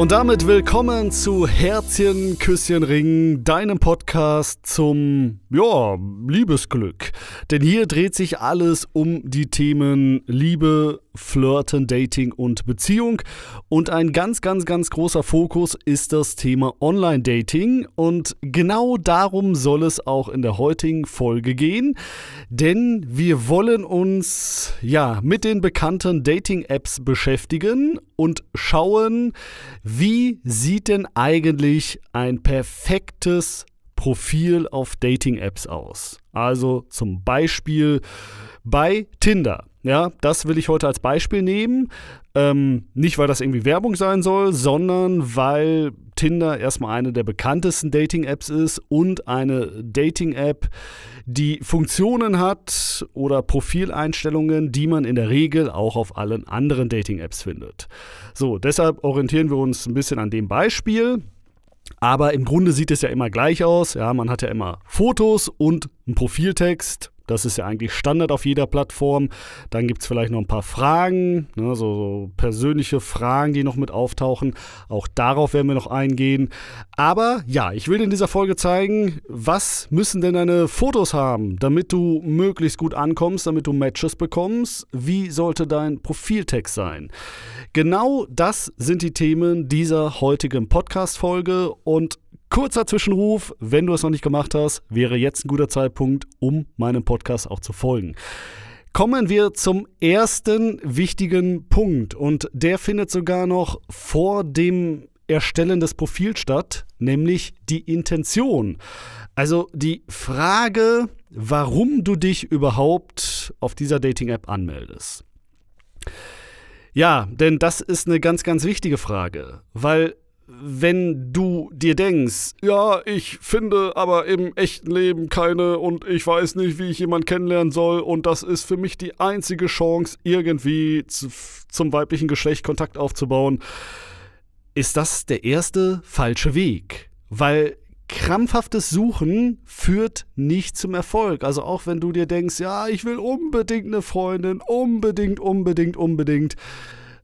Und damit willkommen zu Herzchen, Küsschen, Ring, deinem Podcast zum, ja, Liebesglück. Denn hier dreht sich alles um die Themen Liebe, Flirten, Dating und Beziehung. Und ein ganz, ganz, ganz großer Fokus ist das Thema Online-Dating. Und genau darum soll es auch in der heutigen Folge gehen. Denn wir wollen uns ja mit den bekannten Dating-Apps beschäftigen und schauen, wie sieht denn eigentlich ein perfektes Profil auf Dating-Apps aus. Also zum Beispiel bei Tinder. Ja, das will ich heute als Beispiel nehmen. Ähm, nicht, weil das irgendwie Werbung sein soll, sondern weil Tinder erstmal eine der bekanntesten Dating-Apps ist und eine Dating-App, die Funktionen hat oder Profileinstellungen, die man in der Regel auch auf allen anderen Dating-Apps findet. So, deshalb orientieren wir uns ein bisschen an dem Beispiel. Aber im Grunde sieht es ja immer gleich aus. Ja, man hat ja immer Fotos und einen Profiltext das ist ja eigentlich Standard auf jeder Plattform. Dann gibt es vielleicht noch ein paar Fragen, ne, so, so, persönliche Fragen, die noch mit auftauchen. Auch darauf werden wir noch eingehen. Aber ja, ich will in dieser Folge zeigen, was müssen denn deine Fotos haben, damit du möglichst gut ankommst, damit du Matches bekommst. Wie sollte dein Profiltext sein? Genau das sind die Themen dieser heutigen Podcast-Folge und Kurzer Zwischenruf, wenn du es noch nicht gemacht hast, wäre jetzt ein guter Zeitpunkt, um meinem Podcast auch zu folgen. Kommen wir zum ersten wichtigen Punkt und der findet sogar noch vor dem Erstellen des Profils statt, nämlich die Intention. Also die Frage, warum du dich überhaupt auf dieser Dating-App anmeldest. Ja, denn das ist eine ganz, ganz wichtige Frage, weil wenn du dir denkst, ja, ich finde aber im echten Leben keine und ich weiß nicht, wie ich jemanden kennenlernen soll und das ist für mich die einzige Chance, irgendwie zu, zum weiblichen Geschlecht Kontakt aufzubauen, ist das der erste falsche Weg. Weil krampfhaftes Suchen führt nicht zum Erfolg. Also auch wenn du dir denkst, ja, ich will unbedingt eine Freundin, unbedingt, unbedingt, unbedingt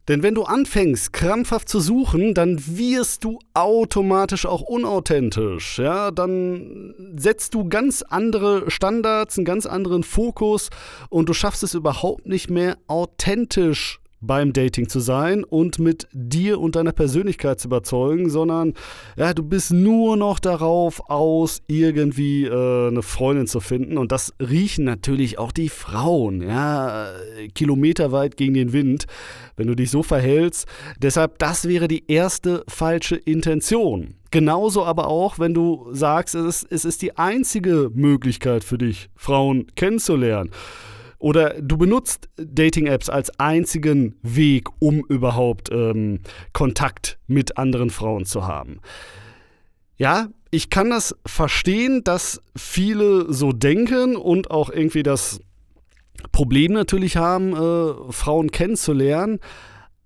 denn wenn du anfängst, krampfhaft zu suchen, dann wirst du automatisch auch unauthentisch. Ja, dann setzt du ganz andere Standards, einen ganz anderen Fokus und du schaffst es überhaupt nicht mehr authentisch beim Dating zu sein und mit dir und deiner Persönlichkeit zu überzeugen, sondern ja, du bist nur noch darauf aus, irgendwie äh, eine Freundin zu finden. Und das riechen natürlich auch die Frauen, ja, kilometerweit gegen den Wind, wenn du dich so verhältst. Deshalb, das wäre die erste falsche Intention. Genauso aber auch, wenn du sagst, es ist, es ist die einzige Möglichkeit für dich, Frauen kennenzulernen. Oder du benutzt Dating-Apps als einzigen Weg, um überhaupt ähm, Kontakt mit anderen Frauen zu haben. Ja, ich kann das verstehen, dass viele so denken und auch irgendwie das Problem natürlich haben, äh, Frauen kennenzulernen.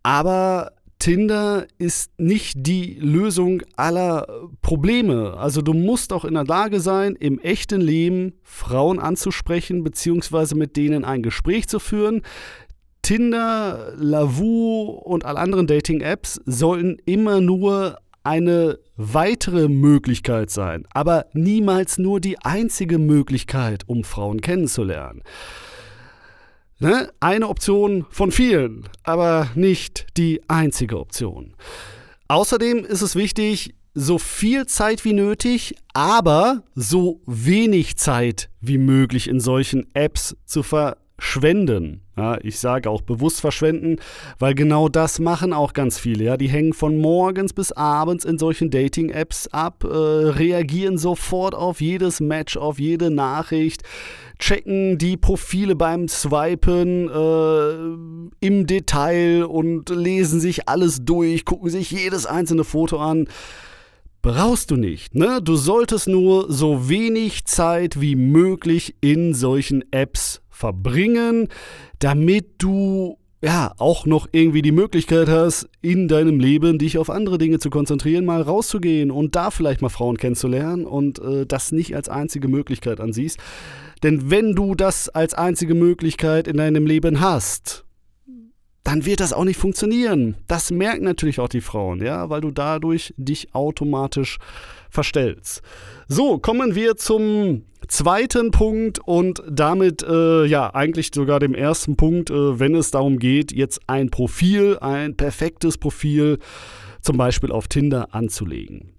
Aber Tinder ist nicht die Lösung aller Probleme. Also du musst auch in der Lage sein, im echten Leben Frauen anzusprechen, beziehungsweise mit denen ein Gespräch zu führen. Tinder, Lavu und alle anderen Dating-Apps sollten immer nur eine weitere Möglichkeit sein, aber niemals nur die einzige Möglichkeit, um Frauen kennenzulernen. Ne? Eine Option von vielen, aber nicht die einzige Option. Außerdem ist es wichtig, so viel Zeit wie nötig, aber so wenig Zeit wie möglich in solchen Apps zu verschwenden. Ja, ich sage auch bewusst verschwenden, weil genau das machen auch ganz viele. Ja, die hängen von morgens bis abends in solchen Dating-Apps ab, äh, reagieren sofort auf jedes Match, auf jede Nachricht checken die Profile beim Swipen äh, im Detail und lesen sich alles durch, gucken sich jedes einzelne Foto an. Brauchst du nicht, ne? Du solltest nur so wenig Zeit wie möglich in solchen Apps verbringen, damit du ja, auch noch irgendwie die Möglichkeit hast, in deinem Leben dich auf andere Dinge zu konzentrieren, mal rauszugehen und da vielleicht mal Frauen kennenzulernen und äh, das nicht als einzige Möglichkeit ansiehst. Denn wenn du das als einzige Möglichkeit in deinem Leben hast, dann wird das auch nicht funktionieren. Das merken natürlich auch die Frauen, ja, weil du dadurch dich automatisch verstellst. So, kommen wir zum zweiten Punkt und damit äh, ja eigentlich sogar dem ersten Punkt, äh, wenn es darum geht, jetzt ein Profil, ein perfektes Profil zum Beispiel auf Tinder anzulegen.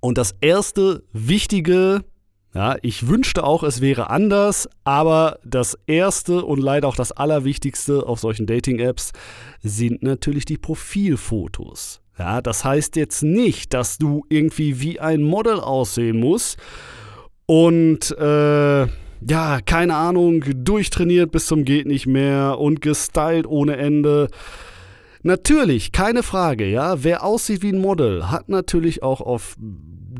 Und das erste wichtige, ja, ich wünschte auch, es wäre anders, aber das erste und leider auch das allerwichtigste auf solchen Dating-Apps sind natürlich die Profilfotos. Ja, das heißt jetzt nicht, dass du irgendwie wie ein Model aussehen musst und äh, ja, keine Ahnung, durchtrainiert bis zum geht nicht mehr und gestylt ohne Ende. Natürlich, keine Frage, ja. Wer aussieht wie ein Model, hat natürlich auch auf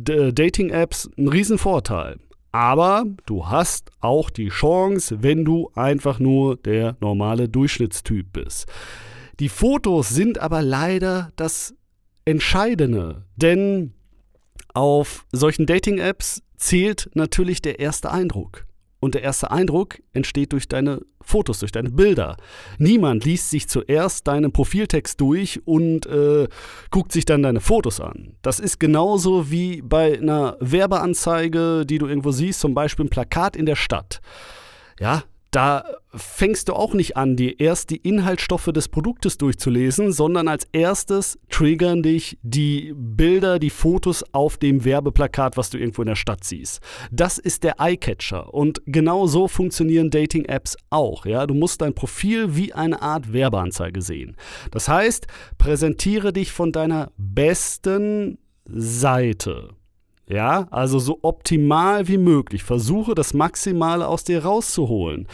Dating-Apps einen riesen Vorteil. Aber du hast auch die Chance, wenn du einfach nur der normale Durchschnittstyp bist. Die Fotos sind aber leider das Entscheidende, denn auf solchen Dating-Apps zählt natürlich der erste Eindruck. Und der erste Eindruck entsteht durch deine Fotos, durch deine Bilder. Niemand liest sich zuerst deinen Profiltext durch und äh, guckt sich dann deine Fotos an. Das ist genauso wie bei einer Werbeanzeige, die du irgendwo siehst, zum Beispiel ein Plakat in der Stadt. Ja, da fängst du auch nicht an, dir erst die Inhaltsstoffe des Produktes durchzulesen, sondern als erstes triggern dich die Bilder, die Fotos auf dem Werbeplakat, was du irgendwo in der Stadt siehst. Das ist der Eyecatcher und genau so funktionieren Dating-Apps auch. Ja? Du musst dein Profil wie eine Art Werbeanzeige sehen. Das heißt, präsentiere dich von deiner besten Seite. Ja, also so optimal wie möglich. Versuche das Maximale aus dir rauszuholen.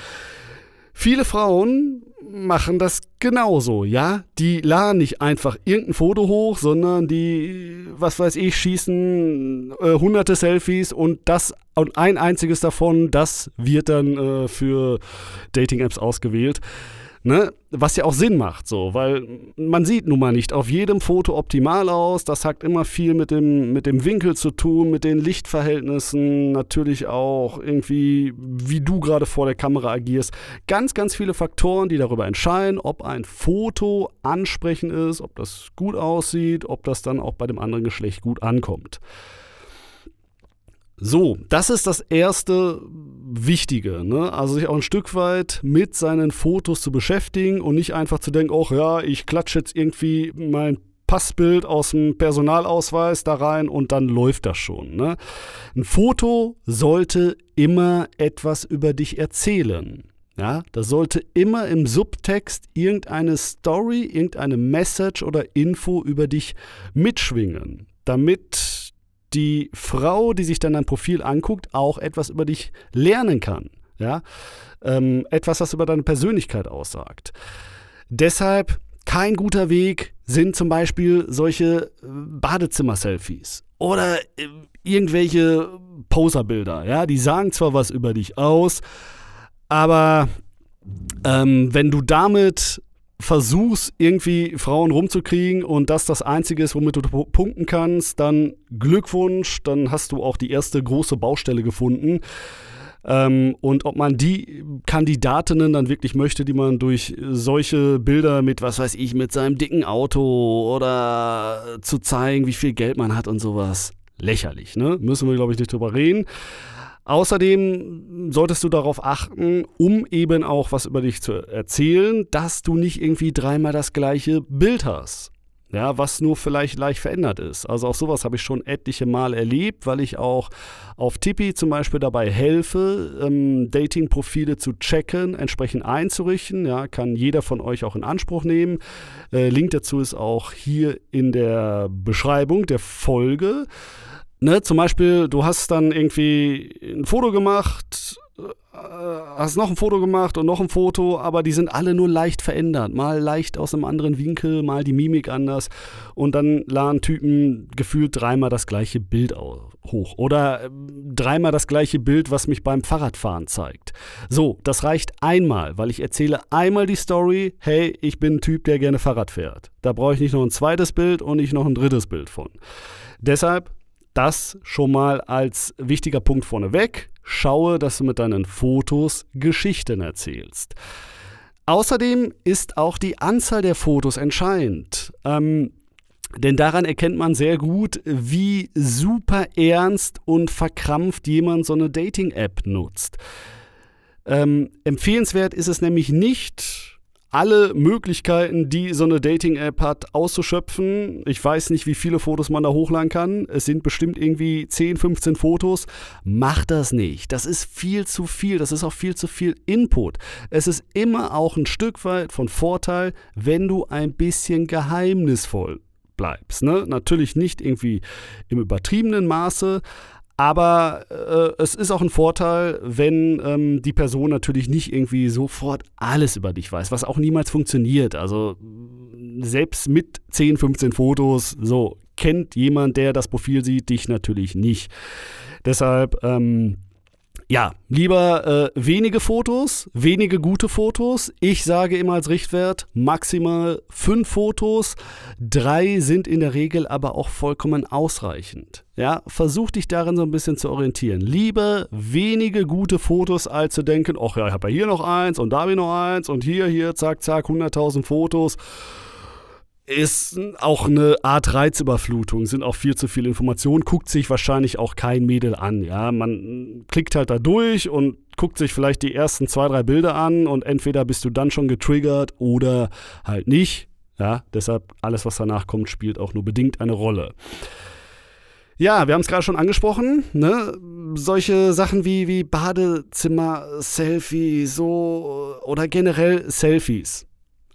Viele Frauen machen das genauso, ja? Die laden nicht einfach irgendein Foto hoch, sondern die, was weiß ich, schießen äh, hunderte Selfies und das und ein einziges davon, das wird dann äh, für Dating-Apps ausgewählt. Ne? Was ja auch Sinn macht, so, weil man sieht nun mal nicht auf jedem Foto optimal aus. Das hat immer viel mit dem, mit dem Winkel zu tun, mit den Lichtverhältnissen, natürlich auch irgendwie, wie du gerade vor der Kamera agierst. Ganz, ganz viele Faktoren, die darüber entscheiden, ob ein Foto ansprechend ist, ob das gut aussieht, ob das dann auch bei dem anderen Geschlecht gut ankommt. So, das ist das erste Wichtige. Ne? Also sich auch ein Stück weit mit seinen Fotos zu beschäftigen und nicht einfach zu denken, oh ja, ich klatsche jetzt irgendwie mein Passbild aus dem Personalausweis da rein und dann läuft das schon. Ne? Ein Foto sollte immer etwas über dich erzählen. Ja, da sollte immer im Subtext irgendeine Story, irgendeine Message oder Info über dich mitschwingen, damit die Frau, die sich dann dein Profil anguckt, auch etwas über dich lernen kann. Ja? Ähm, etwas, was über deine Persönlichkeit aussagt. Deshalb kein guter Weg sind zum Beispiel solche äh, Badezimmer-Selfies oder äh, irgendwelche Poserbilder. Ja? Die sagen zwar was über dich aus, aber ähm, wenn du damit versuchst, irgendwie Frauen rumzukriegen und das das Einzige ist, womit du punkten kannst, dann Glückwunsch, dann hast du auch die erste große Baustelle gefunden. Ähm, und ob man die Kandidatinnen dann wirklich möchte, die man durch solche Bilder mit, was weiß ich, mit seinem dicken Auto oder zu zeigen, wie viel Geld man hat und sowas, lächerlich, ne? Müssen wir, glaube ich, nicht drüber reden. Außerdem solltest du darauf achten, um eben auch was über dich zu erzählen, dass du nicht irgendwie dreimal das gleiche Bild hast. Ja, was nur vielleicht leicht verändert ist. Also auch sowas habe ich schon etliche Mal erlebt, weil ich auch auf Tippi zum Beispiel dabei helfe, ähm, Dating-Profile zu checken, entsprechend einzurichten. Ja, kann jeder von euch auch in Anspruch nehmen. Äh, Link dazu ist auch hier in der Beschreibung der Folge. Ne, zum Beispiel, du hast dann irgendwie ein Foto gemacht, äh, hast noch ein Foto gemacht und noch ein Foto, aber die sind alle nur leicht verändert. Mal leicht aus einem anderen Winkel, mal die Mimik anders. Und dann laden Typen gefühlt dreimal das gleiche Bild hoch. Oder ähm, dreimal das gleiche Bild, was mich beim Fahrradfahren zeigt. So, das reicht einmal, weil ich erzähle einmal die Story, hey, ich bin ein Typ, der gerne Fahrrad fährt. Da brauche ich nicht noch ein zweites Bild und nicht noch ein drittes Bild von. Deshalb das schon mal als wichtiger Punkt vorneweg. Schaue, dass du mit deinen Fotos Geschichten erzählst. Außerdem ist auch die Anzahl der Fotos entscheidend. Ähm, denn daran erkennt man sehr gut, wie super ernst und verkrampft jemand so eine Dating-App nutzt. Ähm, empfehlenswert ist es nämlich nicht, alle Möglichkeiten, die so eine Dating-App hat, auszuschöpfen. Ich weiß nicht, wie viele Fotos man da hochladen kann. Es sind bestimmt irgendwie 10, 15 Fotos. Mach das nicht. Das ist viel zu viel. Das ist auch viel zu viel Input. Es ist immer auch ein Stück weit von Vorteil, wenn du ein bisschen geheimnisvoll bleibst. Ne? Natürlich nicht irgendwie im übertriebenen Maße, aber äh, es ist auch ein Vorteil, wenn ähm, die Person natürlich nicht irgendwie sofort alles über dich weiß, was auch niemals funktioniert. Also selbst mit 10, 15 Fotos, so kennt jemand, der das Profil sieht, dich natürlich nicht. Deshalb ähm, ja, lieber äh, wenige Fotos, wenige gute Fotos. Ich sage immer als Richtwert maximal fünf Fotos. Drei sind in der Regel aber auch vollkommen ausreichend. Ja, versuch dich darin so ein bisschen zu orientieren. Lieber wenige gute Fotos, als zu denken, ach ja, ich habe ja hier noch eins und da habe ich noch eins und hier, hier, zack, zack, 100.000 Fotos ist auch eine Art Reizüberflutung, sind auch viel zu viele Informationen, guckt sich wahrscheinlich auch kein Mädel an. Ja, man klickt halt da durch und guckt sich vielleicht die ersten zwei, drei Bilder an und entweder bist du dann schon getriggert oder halt nicht. Ja, deshalb alles, was danach kommt, spielt auch nur bedingt eine Rolle. Ja, wir haben es gerade schon angesprochen, ne? Solche Sachen wie, wie Badezimmer, Selfie, so oder generell Selfies.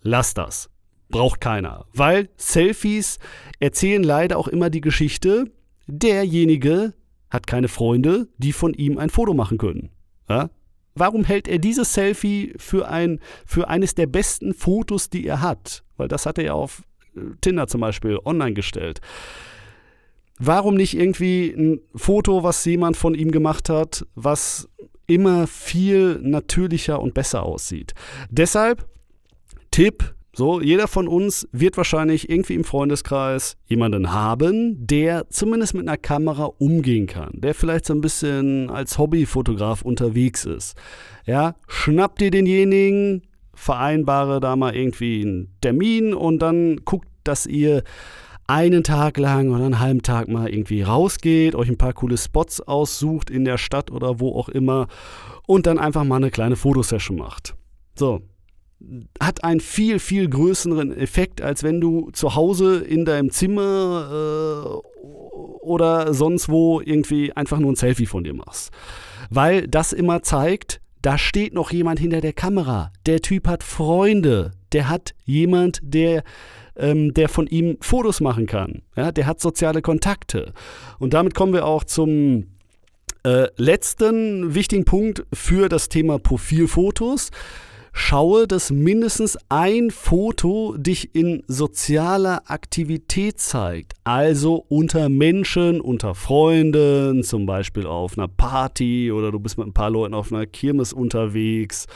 Lass das braucht keiner. Weil Selfies erzählen leider auch immer die Geschichte, derjenige hat keine Freunde, die von ihm ein Foto machen können. Ja? Warum hält er dieses Selfie für, ein, für eines der besten Fotos, die er hat? Weil das hat er ja auf äh, Tinder zum Beispiel online gestellt. Warum nicht irgendwie ein Foto, was jemand von ihm gemacht hat, was immer viel natürlicher und besser aussieht? Deshalb Tipp, so, jeder von uns wird wahrscheinlich irgendwie im Freundeskreis jemanden haben, der zumindest mit einer Kamera umgehen kann, der vielleicht so ein bisschen als Hobbyfotograf unterwegs ist. Ja, schnapp dir denjenigen, vereinbare da mal irgendwie einen Termin und dann guckt, dass ihr einen Tag lang oder einen halben Tag mal irgendwie rausgeht, euch ein paar coole Spots aussucht in der Stadt oder wo auch immer und dann einfach mal eine kleine Fotosession macht. So, hat einen viel, viel größeren Effekt, als wenn du zu Hause in deinem Zimmer äh, oder sonst wo irgendwie einfach nur ein Selfie von dir machst. Weil das immer zeigt, da steht noch jemand hinter der Kamera. Der Typ hat Freunde. Der hat jemand, der, ähm, der von ihm Fotos machen kann. Ja, der hat soziale Kontakte. Und damit kommen wir auch zum äh, letzten wichtigen Punkt für das Thema Profilfotos schaue, dass mindestens ein Foto dich in sozialer Aktivität zeigt. Also unter Menschen, unter Freunden, zum Beispiel auf einer Party oder du bist mit ein paar Leuten auf einer Kirmes unterwegs.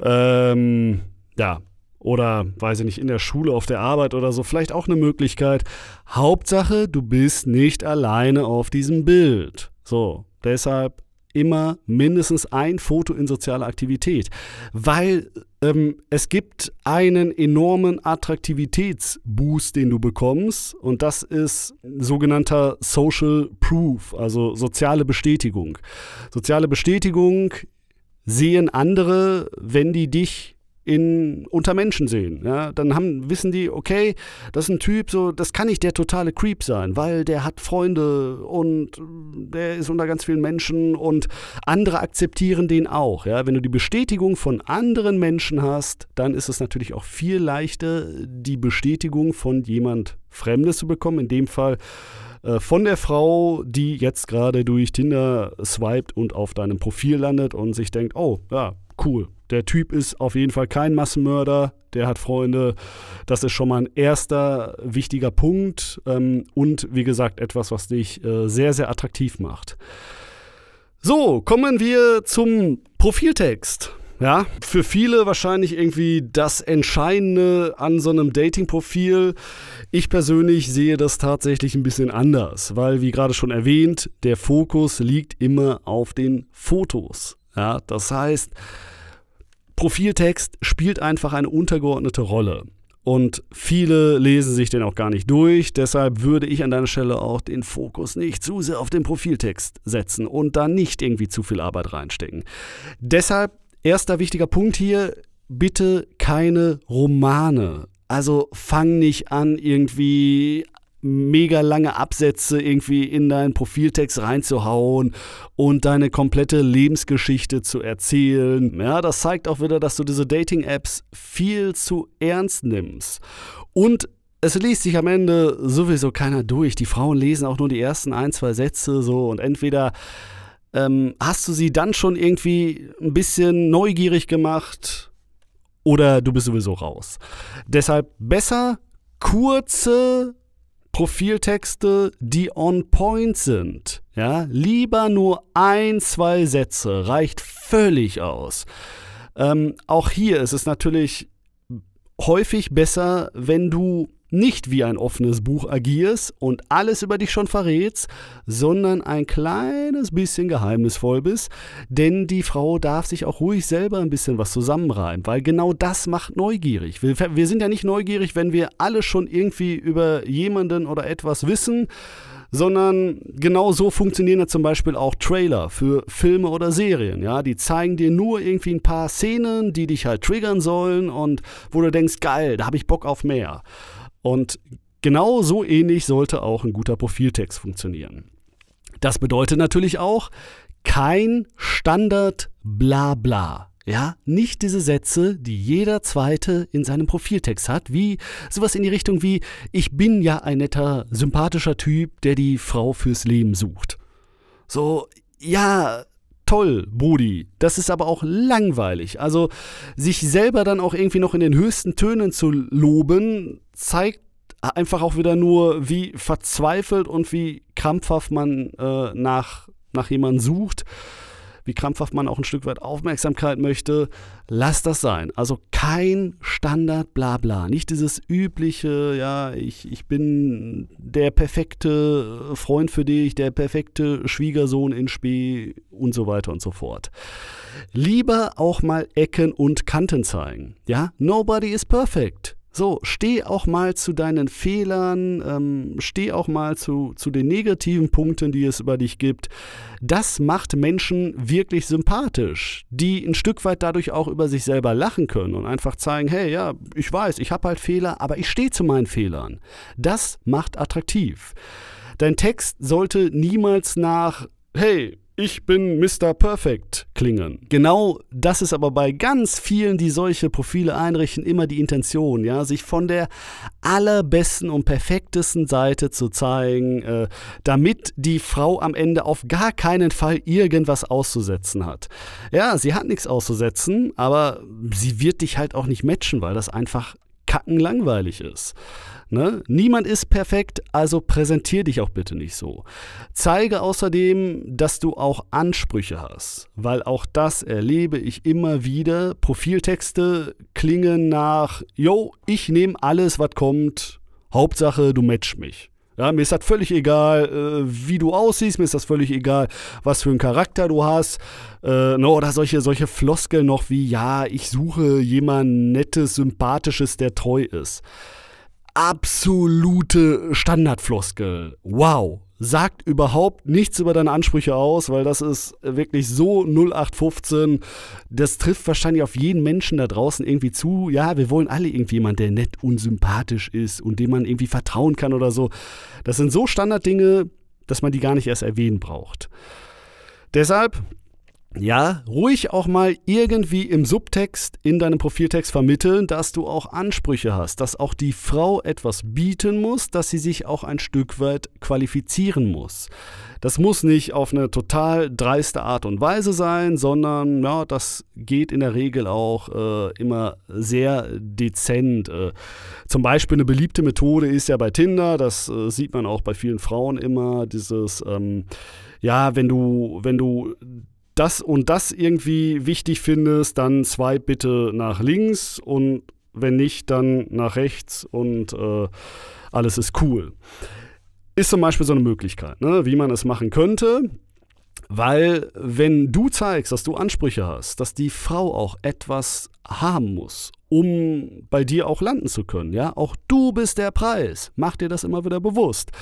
Ähm, ja, oder weiß ich nicht, in der Schule, auf der Arbeit oder so, vielleicht auch eine Möglichkeit. Hauptsache, du bist nicht alleine auf diesem Bild. So, deshalb immer mindestens ein Foto in sozialer Aktivität, weil ähm, es gibt einen enormen Attraktivitätsboost, den du bekommst und das ist sogenannter Social Proof, also soziale Bestätigung. Soziale Bestätigung sehen andere, wenn die dich in, unter Menschen sehen. Ja? Dann haben, wissen die, okay, das ist ein Typ, so, das kann nicht der totale Creep sein, weil der hat Freunde und der ist unter ganz vielen Menschen und andere akzeptieren den auch. Ja? Wenn du die Bestätigung von anderen Menschen hast, dann ist es natürlich auch viel leichter, die Bestätigung von jemand Fremdes zu bekommen. In dem Fall äh, von der Frau, die jetzt gerade durch Tinder swiped und auf deinem Profil landet und sich denkt, oh, ja, cool, der Typ ist auf jeden Fall kein Massenmörder, der hat Freunde. Das ist schon mal ein erster wichtiger Punkt ähm, und wie gesagt etwas, was dich äh, sehr, sehr attraktiv macht. So, kommen wir zum Profiltext. Ja, für viele wahrscheinlich irgendwie das Entscheidende an so einem Dating-Profil. Ich persönlich sehe das tatsächlich ein bisschen anders, weil, wie gerade schon erwähnt, der Fokus liegt immer auf den Fotos. Ja, das heißt, Profiltext spielt einfach eine untergeordnete Rolle. Und viele lesen sich den auch gar nicht durch. Deshalb würde ich an deiner Stelle auch den Fokus nicht zu sehr auf den Profiltext setzen und da nicht irgendwie zu viel Arbeit reinstecken. Deshalb erster wichtiger Punkt hier, bitte keine Romane. Also fang nicht an, irgendwie mega lange Absätze irgendwie in deinen Profiltext reinzuhauen und deine komplette Lebensgeschichte zu erzählen. Ja, das zeigt auch wieder, dass du diese Dating-Apps viel zu ernst nimmst. Und es liest sich am Ende sowieso keiner durch. Die Frauen lesen auch nur die ersten ein, zwei Sätze so und entweder ähm, hast du sie dann schon irgendwie ein bisschen neugierig gemacht oder du bist sowieso raus. Deshalb besser kurze Profiltexte, die on point sind. Ja, lieber nur ein, zwei Sätze reicht völlig aus. Ähm, auch hier ist es natürlich häufig besser, wenn du nicht wie ein offenes Buch agierst und alles über dich schon verrätst, sondern ein kleines bisschen geheimnisvoll bist, denn die Frau darf sich auch ruhig selber ein bisschen was zusammenreimen, weil genau das macht neugierig. Wir, wir sind ja nicht neugierig, wenn wir alle schon irgendwie über jemanden oder etwas wissen, sondern genau so funktionieren ja zum Beispiel auch Trailer für Filme oder Serien. Ja, die zeigen dir nur irgendwie ein paar Szenen, die dich halt triggern sollen und wo du denkst, geil, da habe ich Bock auf mehr. Und genau so ähnlich sollte auch ein guter Profiltext funktionieren. Das bedeutet natürlich auch kein Standard Blabla. Ja, nicht diese Sätze, die jeder zweite in seinem Profiltext hat, wie sowas in die Richtung wie ich bin ja ein netter, sympathischer Typ, der die Frau fürs Leben sucht. So, ja, toll, Brudi. Das ist aber auch langweilig. Also sich selber dann auch irgendwie noch in den höchsten Tönen zu loben, zeigt einfach auch wieder nur, wie verzweifelt und wie krampfhaft man äh, nach, nach jemandem sucht wie krampfhaft man auch ein Stück weit Aufmerksamkeit möchte, lass das sein. Also kein Standard Blabla, nicht dieses übliche, ja, ich, ich bin der perfekte Freund für dich, der perfekte Schwiegersohn in Spee und so weiter und so fort. Lieber auch mal Ecken und Kanten zeigen. Ja, nobody is perfect. So, steh auch mal zu deinen Fehlern, ähm, steh auch mal zu, zu den negativen Punkten, die es über dich gibt. Das macht Menschen wirklich sympathisch, die ein Stück weit dadurch auch über sich selber lachen können und einfach zeigen, hey, ja, ich weiß, ich habe halt Fehler, aber ich stehe zu meinen Fehlern. Das macht attraktiv. Dein Text sollte niemals nach, hey, ich bin Mr. Perfect klingen. Genau das ist aber bei ganz vielen, die solche Profile einrichten, immer die Intention, ja, sich von der allerbesten und perfektesten Seite zu zeigen, äh, damit die Frau am Ende auf gar keinen Fall irgendwas auszusetzen hat. Ja, sie hat nichts auszusetzen, aber sie wird dich halt auch nicht matchen, weil das einfach kackenlangweilig ist. Ne? Niemand ist perfekt, also präsentier dich auch bitte nicht so. Zeige außerdem, dass du auch Ansprüche hast, weil auch das erlebe ich immer wieder. Profiltexte klingen nach, yo, ich nehme alles, was kommt, Hauptsache du matchst mich. Ja, mir ist das völlig egal, äh, wie du aussiehst, mir ist das völlig egal, was für einen Charakter du hast. Äh, no, oder solche, solche Floskeln noch wie, ja, ich suche jemanden Nettes, Sympathisches, der treu ist absolute Standardfloskel. Wow. Sagt überhaupt nichts über deine Ansprüche aus, weil das ist wirklich so 0815. Das trifft wahrscheinlich auf jeden Menschen da draußen irgendwie zu. Ja, wir wollen alle irgendwie jemanden, der nett und sympathisch ist und dem man irgendwie vertrauen kann oder so. Das sind so Standarddinge, dass man die gar nicht erst erwähnen braucht. Deshalb ja, ruhig auch mal irgendwie im Subtext in deinem Profiltext vermitteln, dass du auch Ansprüche hast, dass auch die Frau etwas bieten muss, dass sie sich auch ein Stück weit qualifizieren muss. Das muss nicht auf eine total dreiste Art und Weise sein, sondern ja, das geht in der Regel auch äh, immer sehr dezent. Äh, zum Beispiel eine beliebte Methode ist ja bei Tinder, das äh, sieht man auch bei vielen Frauen immer, dieses ähm, ja, wenn du, wenn du das und das irgendwie wichtig findest, dann swipe bitte nach links und wenn nicht, dann nach rechts und äh, alles ist cool. Ist zum Beispiel so eine Möglichkeit, ne, wie man es machen könnte. Weil wenn du zeigst, dass du Ansprüche hast, dass die Frau auch etwas haben muss, um bei dir auch landen zu können, ja, auch du bist der Preis. Mach dir das immer wieder bewusst.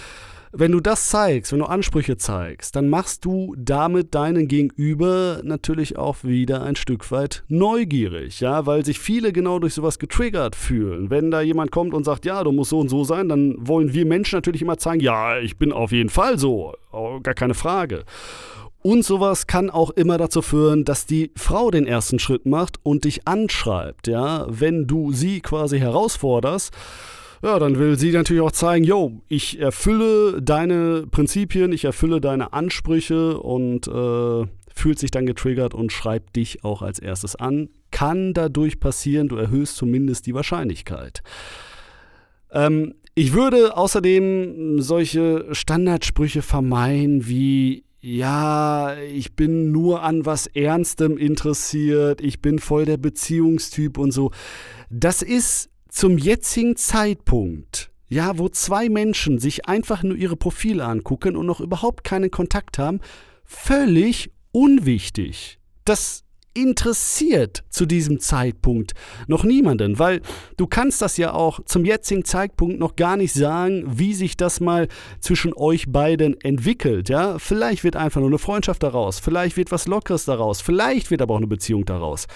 Wenn du das zeigst, wenn du Ansprüche zeigst, dann machst du damit deinen Gegenüber natürlich auch wieder ein Stück weit neugierig, ja, weil sich viele genau durch sowas getriggert fühlen. Wenn da jemand kommt und sagt, ja, du musst so und so sein, dann wollen wir Menschen natürlich immer zeigen, ja, ich bin auf jeden Fall so, oh, gar keine Frage. Und sowas kann auch immer dazu führen, dass die Frau den ersten Schritt macht und dich anschreibt, ja, wenn du sie quasi herausforderst. Ja, dann will sie natürlich auch zeigen, yo, ich erfülle deine Prinzipien, ich erfülle deine Ansprüche und äh, fühlt sich dann getriggert und schreibt dich auch als erstes an. Kann dadurch passieren, du erhöhst zumindest die Wahrscheinlichkeit. Ähm, ich würde außerdem solche Standardsprüche vermeiden wie ja, ich bin nur an was Ernstem interessiert, ich bin voll der Beziehungstyp und so. Das ist zum jetzigen Zeitpunkt, ja, wo zwei Menschen sich einfach nur ihre Profile angucken und noch überhaupt keinen Kontakt haben, völlig unwichtig. Das interessiert zu diesem Zeitpunkt noch niemanden, weil du kannst das ja auch zum jetzigen Zeitpunkt noch gar nicht sagen, wie sich das mal zwischen euch beiden entwickelt, ja? Vielleicht wird einfach nur eine Freundschaft daraus, vielleicht wird was Lockeres daraus, vielleicht wird aber auch eine Beziehung daraus.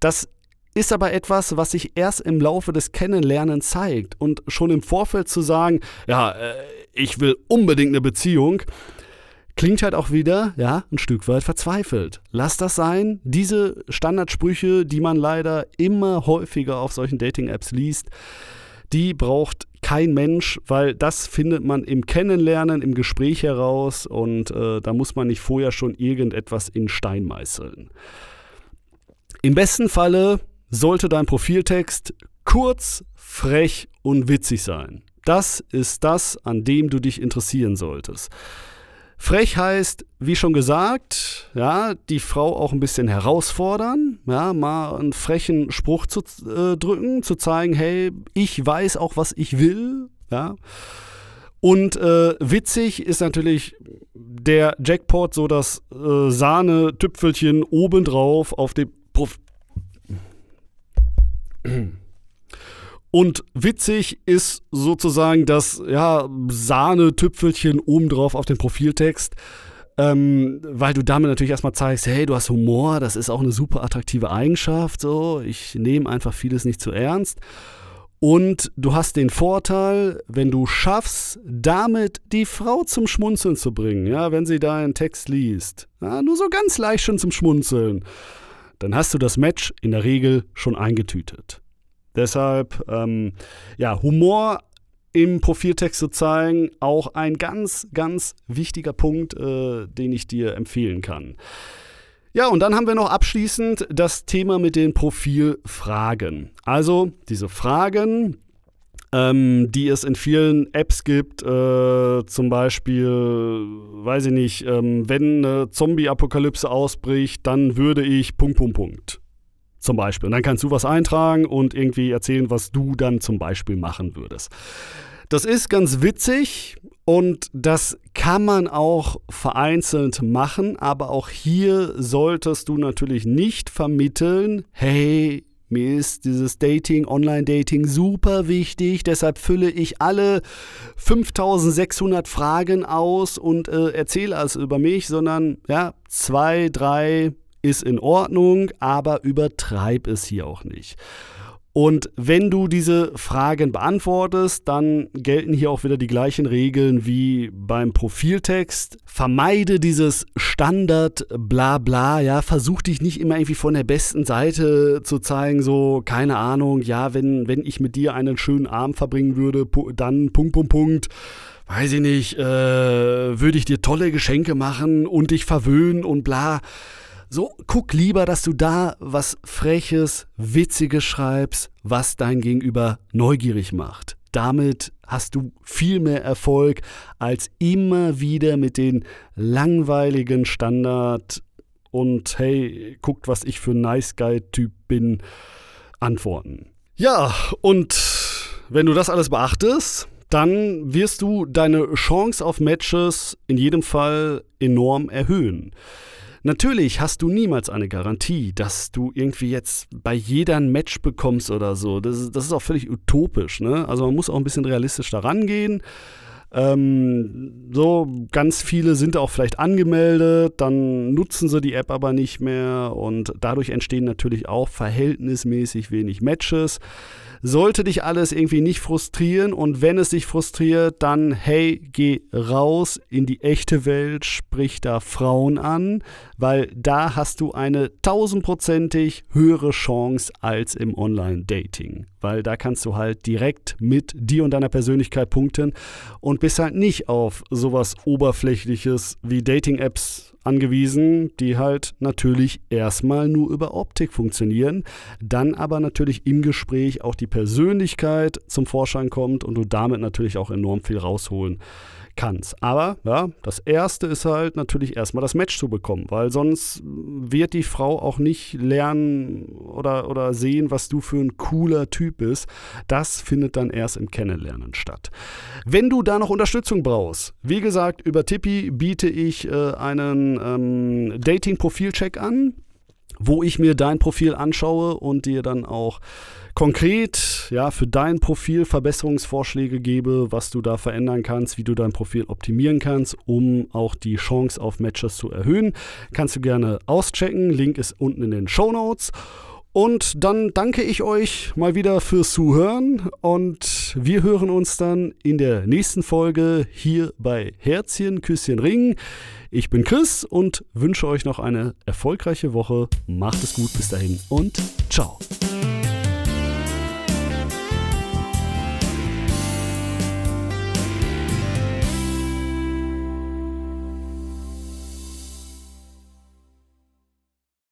Das ist aber etwas, was sich erst im Laufe des Kennenlernens zeigt und schon im Vorfeld zu sagen, ja, äh, ich will unbedingt eine Beziehung, klingt halt auch wieder, ja, ein Stück weit verzweifelt. Lass das sein. Diese Standardsprüche, die man leider immer häufiger auf solchen Dating-Apps liest, die braucht kein Mensch, weil das findet man im Kennenlernen, im Gespräch heraus und äh, da muss man nicht vorher schon irgendetwas in Stein meißeln. Im besten Falle sollte dein Profiltext kurz, frech und witzig sein. Das ist das, an dem du dich interessieren solltest. Frech heißt, wie schon gesagt, ja, die Frau auch ein bisschen herausfordern, ja, mal einen frechen Spruch zu äh, drücken, zu zeigen, hey, ich weiß auch, was ich will, ja. Und äh, witzig ist natürlich der Jackpot, so das äh, Sahne-Tüpfelchen obendrauf auf dem Prof und witzig ist sozusagen das ja, Sahne-Tüpfelchen obendrauf auf den Profiltext, ähm, weil du damit natürlich erstmal zeigst, hey, du hast Humor, das ist auch eine super attraktive Eigenschaft, so, ich nehme einfach vieles nicht zu ernst. Und du hast den Vorteil, wenn du schaffst, damit die Frau zum Schmunzeln zu bringen, ja, wenn sie deinen Text liest, ja, nur so ganz leicht schon zum Schmunzeln, dann hast du das Match in der Regel schon eingetütet. Deshalb, ähm, ja, Humor im Profiltext zu zeigen, auch ein ganz, ganz wichtiger Punkt, äh, den ich dir empfehlen kann. Ja, und dann haben wir noch abschließend das Thema mit den Profilfragen. Also diese Fragen, ähm, die es in vielen Apps gibt, äh, zum Beispiel, weiß ich nicht, ähm, wenn eine Zombie-Apokalypse ausbricht, dann würde ich Punkt, Punkt, Punkt. Zum Beispiel. Und dann kannst du was eintragen und irgendwie erzählen, was du dann zum Beispiel machen würdest. Das ist ganz witzig und das kann man auch vereinzelt machen, aber auch hier solltest du natürlich nicht vermitteln, hey, mir ist dieses Dating, Online-Dating super wichtig, deshalb fülle ich alle 5600 Fragen aus und äh, erzähle alles über mich, sondern ja, zwei, drei ist in Ordnung, aber übertreib es hier auch nicht. Und wenn du diese Fragen beantwortest, dann gelten hier auch wieder die gleichen Regeln wie beim Profiltext. Vermeide dieses Standard bla bla, ja, versuch dich nicht immer irgendwie von der besten Seite zu zeigen, so, keine Ahnung, ja, wenn, wenn ich mit dir einen schönen Abend verbringen würde, dann Punkt, Punkt, Punkt weiß ich nicht, äh, würde ich dir tolle Geschenke machen und dich verwöhnen und bla. So, guck lieber, dass du da was Freches, Witziges schreibst, was dein Gegenüber neugierig macht. Damit hast du viel mehr Erfolg als immer wieder mit den langweiligen Standard und hey, guckt, was ich für ein Nice Guy-Typ bin, antworten. Ja, und wenn du das alles beachtest, dann wirst du deine Chance auf Matches in jedem Fall enorm erhöhen. Natürlich hast du niemals eine Garantie, dass du irgendwie jetzt bei jeder ein Match bekommst oder so. Das ist, das ist auch völlig utopisch. Ne? Also man muss auch ein bisschen realistisch daran gehen. Ähm, so, ganz viele sind auch vielleicht angemeldet, dann nutzen sie die App aber nicht mehr und dadurch entstehen natürlich auch verhältnismäßig wenig Matches. Sollte dich alles irgendwie nicht frustrieren und wenn es dich frustriert, dann hey, geh raus in die echte Welt, sprich da Frauen an, weil da hast du eine tausendprozentig höhere Chance als im Online-Dating. Weil da kannst du halt direkt mit dir und deiner Persönlichkeit punkten und bist halt nicht auf sowas Oberflächliches wie Dating-Apps angewiesen, die halt natürlich erstmal nur über Optik funktionieren, dann aber natürlich im Gespräch auch die Persönlichkeit zum Vorschein kommt und du damit natürlich auch enorm viel rausholen kannst. Aber ja, das erste ist halt natürlich erstmal das Match zu bekommen, weil sonst wird die Frau auch nicht lernen oder, oder sehen, was du für ein cooler Typ bist. Das findet dann erst im Kennenlernen statt. Wenn du da noch Unterstützung brauchst, wie gesagt, über Tippi biete ich äh, einen ähm, Dating-Profil-Check an wo ich mir dein Profil anschaue und dir dann auch konkret ja, für dein Profil Verbesserungsvorschläge gebe, was du da verändern kannst, wie du dein Profil optimieren kannst, um auch die Chance auf Matches zu erhöhen. Kannst du gerne auschecken. Link ist unten in den Show Notes. Und dann danke ich euch mal wieder fürs Zuhören und wir hören uns dann in der nächsten Folge hier bei Herzchen, Küsschen, Ring. Ich bin Chris und wünsche euch noch eine erfolgreiche Woche. Macht es gut bis dahin und ciao.